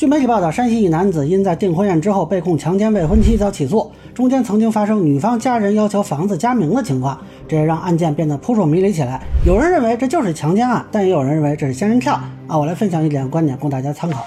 据媒体报道，山西一男子因在订婚宴之后被控强奸未婚妻遭起诉，中间曾经发生女方家人要求房子加名的情况，这也让案件变得扑朔迷离起来。有人认为这就是强奸案，但也有人认为这是仙人跳啊！我来分享一点观点供大家参考。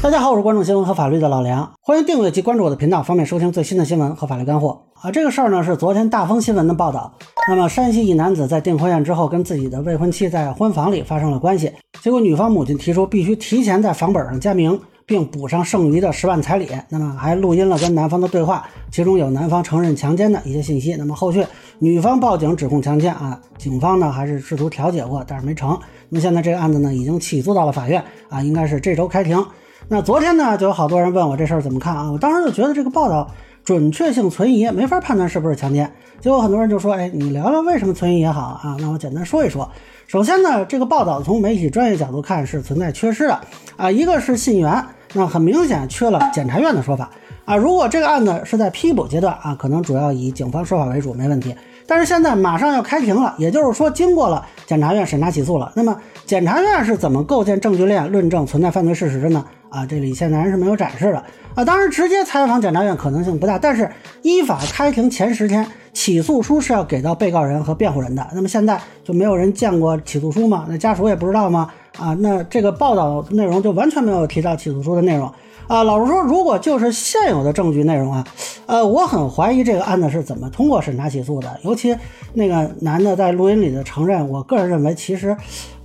大家好，我是关注新闻和法律的老梁，欢迎订阅及关注我的频道，方便收听最新的新闻和法律干货啊！这个事儿呢是昨天大风新闻的报道。那么山西一男子在订婚宴之后跟自己的未婚妻在婚房里发生了关系，结果女方母亲提出必须提前在房本上加名，并补上剩余的十万彩礼。那么还录音了跟男方的对话，其中有男方承认强奸的一些信息。那么后续女方报警指控强奸啊，警方呢还是试图调解过，但是没成。那么现在这个案子呢已经起诉到了法院啊，应该是这周开庭。那昨天呢，就有好多人问我这事儿怎么看啊？我当时就觉得这个报道准确性存疑，没法判断是不是强奸。结果很多人就说：“哎，你聊聊为什么存疑也好啊？”那我简单说一说。首先呢，这个报道从媒体专业角度看是存在缺失的啊。一个是信源，那很明显缺了检察院的说法啊。如果这个案子是在批捕阶段啊，可能主要以警方说法为主，没问题。但是现在马上要开庭了，也就是说经过了检察院审查起诉了。那么检察院是怎么构建证据链，论证存在犯罪事实的呢？啊，这里现在是没有展示的啊。当然，直接采访检察院可能性不大，但是依法开庭前十天，起诉书是要给到被告人和辩护人的。那么现在就没有人见过起诉书吗？那家属也不知道吗？啊，那这个报道内容就完全没有提到起诉书的内容啊。老实说，如果就是现有的证据内容啊，呃，我很怀疑这个案子是怎么通过审查起诉的。尤其那个男的在录音里的承认，我个人认为其实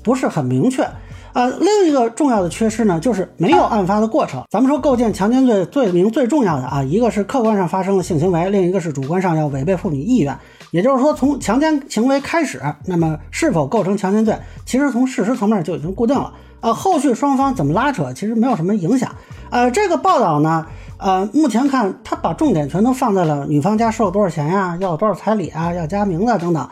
不是很明确。呃，另一个重要的缺失呢，就是没有案发的过程。咱们说构建强奸罪罪名最重要的啊，一个是客观上发生了性行为，另一个是主观上要违背妇女意愿。也就是说，从强奸行为开始，那么是否构成强奸罪，其实从事实层面就已经固定了。呃，后续双方怎么拉扯，其实没有什么影响。呃，这个报道呢，呃，目前看他把重点全都放在了女方家收了多少钱呀，要多少彩礼啊，要加名字等等，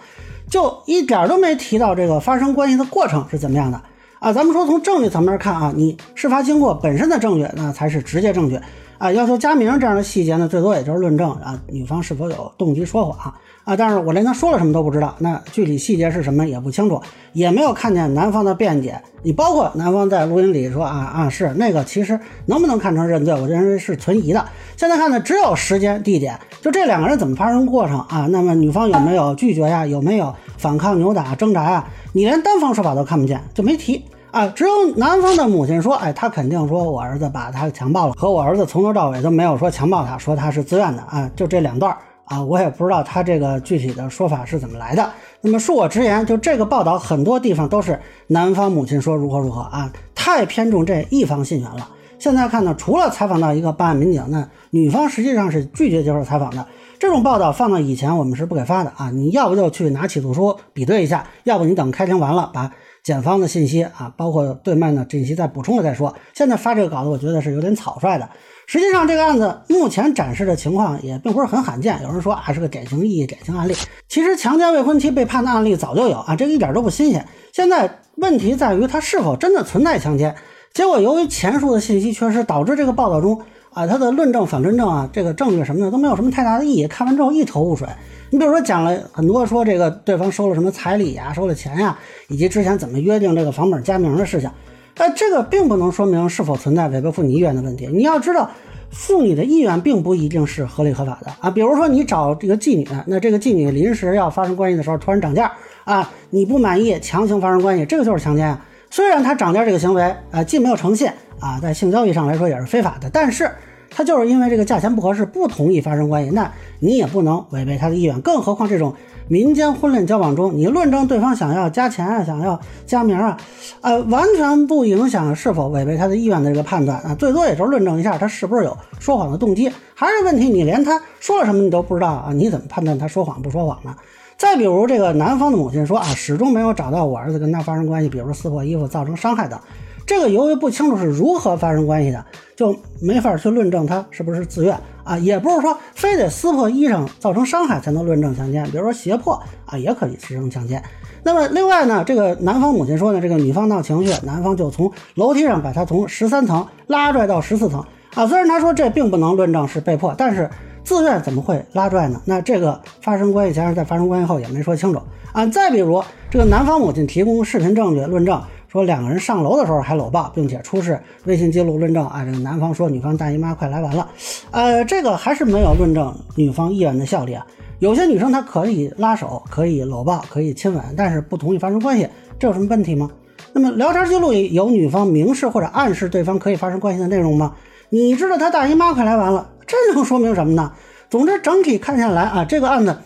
就一点都没提到这个发生关系的过程是怎么样的。啊，咱们说从证据层面看啊，你事发经过本身的证据，那才是直接证据啊。要求加名这样的细节呢，最多也就是论证啊，女方是否有动机说谎啊。但是我连他说了什么都不知道，那具体细节是什么也不清楚，也没有看见男方的辩解。你包括男方在录音里说啊啊是那个，其实能不能看成认罪，我认为是存疑的。现在看呢，只有时间地点，就这两个人怎么发生过程啊？那么女方有没有拒绝呀？有没有反抗、扭打、挣扎呀？你连单方说法都看不见，就没提。啊，只有男方的母亲说，哎，他肯定说我儿子把他强暴了，和我儿子从头到尾都没有说强暴他，说他是自愿的啊，就这两段啊，我也不知道他这个具体的说法是怎么来的。那么恕我直言，就这个报道很多地方都是男方母亲说如何如何啊，太偏重这一方信源了。现在看呢，除了采访到一个办案民警，那女方实际上是拒绝接受采访的。这种报道放到以前我们是不给发的啊，你要不就去拿起诉书比对一下，要不你等开庭完了把。检方的信息啊，包括对面的信息再补充了再说。现在发这个稿子，我觉得是有点草率的。实际上，这个案子目前展示的情况也并不是很罕见。有人说啊，是个典型意义、典型案例。其实强奸未婚妻被判的案例早就有啊，这个一点都不新鲜。现在问题在于他是否真的存在强奸。结果由于前述的信息缺失，导致这个报道中啊，他的论证、反论证啊，这个证据什么的都没有什么太大的意义。看完之后一头雾水。你比如说讲了很多，说这个对方收了什么彩礼呀，收了钱呀，以及之前怎么约定这个房本加名的事情，但这个并不能说明是否存在违背妇女意愿的问题。你要知道，妇女的意愿并不一定是合理合法的啊。比如说你找这个妓女，那这个妓女临时要发生关系的时候突然涨价啊，你不满意强行发生关系，这个就是强奸啊。虽然他涨价这个行为啊，既没有诚信啊，在性交易上来说也是非法的，但是。他就是因为这个价钱不合适，不同意发生关系，那你也不能违背他的意愿。更何况这种民间婚恋交往中，你论证对方想要加钱啊，想要加名啊，呃，完全不影响是否违背他的意愿的这个判断啊，最多也就是论证一下他是不是有说谎的动机。还是问题，你连他说了什么你都不知道啊，你怎么判断他说谎不说谎呢？再比如这个男方的母亲说啊，始终没有找到我儿子跟他发生关系，比如撕破衣服造成伤害等。这个由于不清楚是如何发生关系的，就没法去论证他是不是自愿啊，也不是说非得撕破衣裳造成伤害才能论证强奸，比如说胁迫啊，也可以实行强奸。那么另外呢，这个男方母亲说呢，这个女方闹情绪，男方就从楼梯上把她从十三层拉拽到十四层啊。虽然他说这并不能论证是被迫，但是自愿怎么会拉拽呢？那这个发生关系前是在发生关系后也没说清楚啊。再比如这个男方母亲提供视频证据论证。说两个人上楼的时候还搂抱，并且出示微信记录论证啊。这个男方说女方大姨妈快来完了，呃，这个还是没有论证女方意愿的效力啊。有些女生她可以拉手，可以搂抱，可以亲吻，但是不同意发生关系，这有什么问题吗？那么聊天记录里有女方明示或者暗示对方可以发生关系的内容吗？你知道她大姨妈快来完了，这能说明什么呢？总之整体看下来啊，这个案子。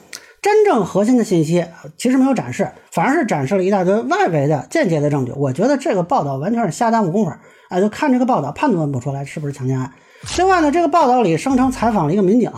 真正核心的信息其实没有展示，反而是展示了一大堆外围的间接的证据。我觉得这个报道完全是瞎耽误功夫，啊，就看这个报道判断不出来是不是强奸案。另外呢，这个报道里声称采访了一个民警，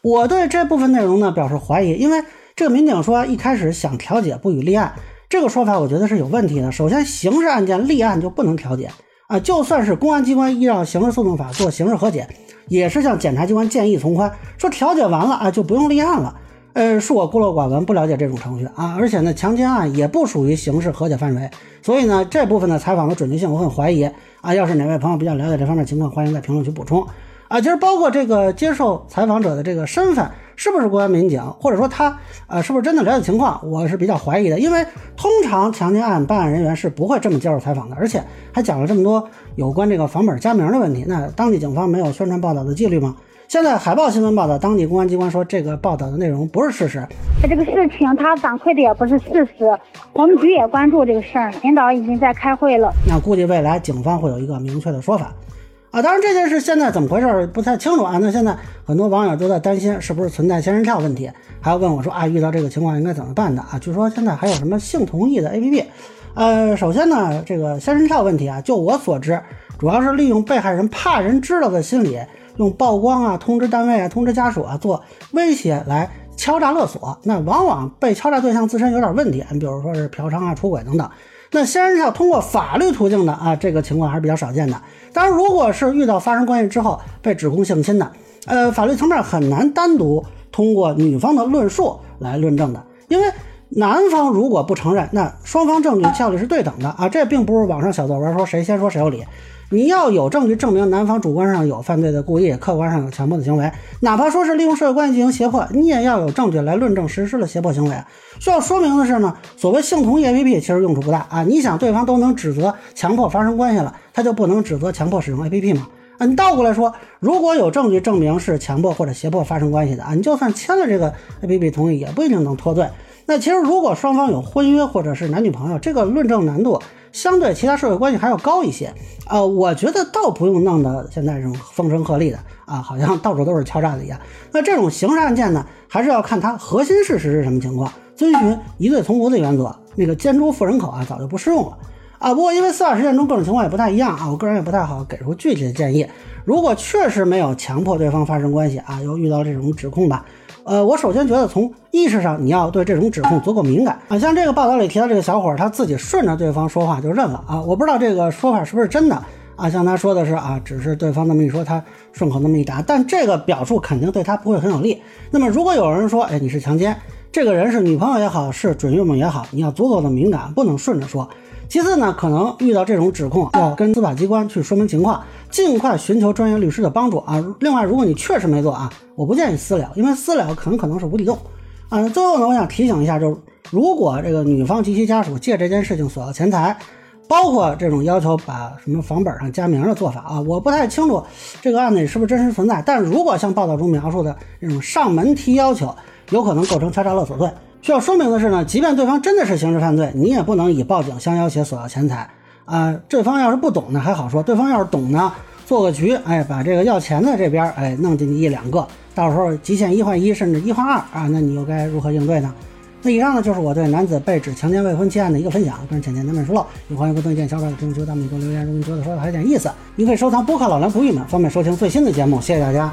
我对这部分内容呢表示怀疑，因为这个民警说一开始想调解不予立案，这个说法我觉得是有问题的。首先，刑事案件立案就不能调解啊，就算是公安机关依照刑事诉讼法做刑事和解，也是向检察机关建议从宽，说调解完了啊就不用立案了。呃，恕我孤陋寡闻，不了解这种程序啊。而且呢，强奸案也不属于刑事和解范围，所以呢，这部分的采访的准确性我很怀疑啊。要是哪位朋友比较了解这方面情况，欢迎在评论区补充啊。其实包括这个接受采访者的这个身份是不是公安民警，或者说他呃是不是真的了解情况，我是比较怀疑的。因为通常强奸案办案人员是不会这么接受采访的，而且还讲了这么多有关这个房本加名的问题，那当地警方没有宣传报道的纪律吗？现在海报新闻报道，当地公安机关说这个报道的内容不是事实。这个事情他反馈的也不是事实，我们局也关注这个事儿，领导已经在开会了。那估计未来警方会有一个明确的说法啊。当然这件事现在怎么回事不太清楚啊。那现在很多网友都在担心是不是存在仙人跳问题，还要问我说啊，遇到这个情况应该怎么办的啊？据说现在还有什么性同意的 APP。呃，首先呢，这个仙人跳问题啊，就我所知，主要是利用被害人怕人知道的心理。用曝光啊、通知单位啊、通知家属啊做威胁来敲诈勒索，那往往被敲诈对象自身有点问题，你比如说是嫖娼啊、出轨等等。那先是要通过法律途径的啊，这个情况还是比较少见的。当然，如果是遇到发生关系之后被指控性侵的，呃，法律层面很难单独通过女方的论述来论证的，因为男方如果不承认，那双方证据效力是对等的啊，这并不是网上小作文说谁先说谁有理。你要有证据证明男方主观上有犯罪的故意，客观上有强迫的行为，哪怕说是利用社会关系进行胁迫，你也要有证据来论证实施了胁迫行为。需要说明的是呢，所谓性同意 APP 其实用处不大啊。你想对方都能指责强迫发生关系了，他就不能指责强迫使用 APP 吗？啊，你倒过来说，如果有证据证明是强迫或者胁迫发生关系的啊，你就算签了这个 APP 同意，也不一定能脱罪。那其实如果双方有婚约或者是男女朋友，这个论证难度。相对其他社会关系还要高一些，呃，我觉得倒不用弄得现在这种风声鹤唳的啊，好像到处都是敲诈的一样。那这种刑事案件呢，还是要看它核心事实是什么情况，遵循疑罪从无的原则。那个奸猪付人口啊，早就不适用了啊。不过因为司法实践中各种情况也不太一样啊，我个人也不太好给出具体的建议。如果确实没有强迫对方发生关系啊，又遇到这种指控吧。呃，我首先觉得从意识上你要对这种指控足够敏感啊。像这个报道里提到这个小伙，他自己顺着对方说话就认了啊。我不知道这个说法是不是真的啊。像他说的是啊，只是对方那么一说，他顺口那么一答，但这个表述肯定对他不会很有利。那么如果有人说，哎，你是强奸，这个人是女朋友也好，是准岳母也好，你要足够的敏感，不能顺着说。其次呢，可能遇到这种指控，要跟司法机关去说明情况，尽快寻求专业律师的帮助啊。另外，如果你确实没做啊，我不建议私了，因为私了很可能是无底洞啊。最后呢，我想提醒一下，就是如果这个女方及其家属借这件事情索要钱财，包括这种要求把什么房本上加名的做法啊，我不太清楚这个案子是不是真实存在。但是如果像报道中描述的这种上门提要求，有可能构成敲诈勒索罪。需要说明的是呢，即便对方真的是刑事犯罪，你也不能以报警相要挟索要钱财啊。对方要是不懂呢还好说，对方要是懂呢，做个局，哎，把这个要钱的这边哎弄进去一两个，到时候极限一换一，甚至一换二啊，那你又该如何应对呢？那以上呢就是我对男子被指强奸未婚妻案的一个分享，个人浅见难免疏漏，也欢迎不同意见小伙伴评论区弹幕给我留言。如果你觉得说的还有点意思，您可以收藏播客老梁不郁闷，方便收听最新的节目。谢谢大家。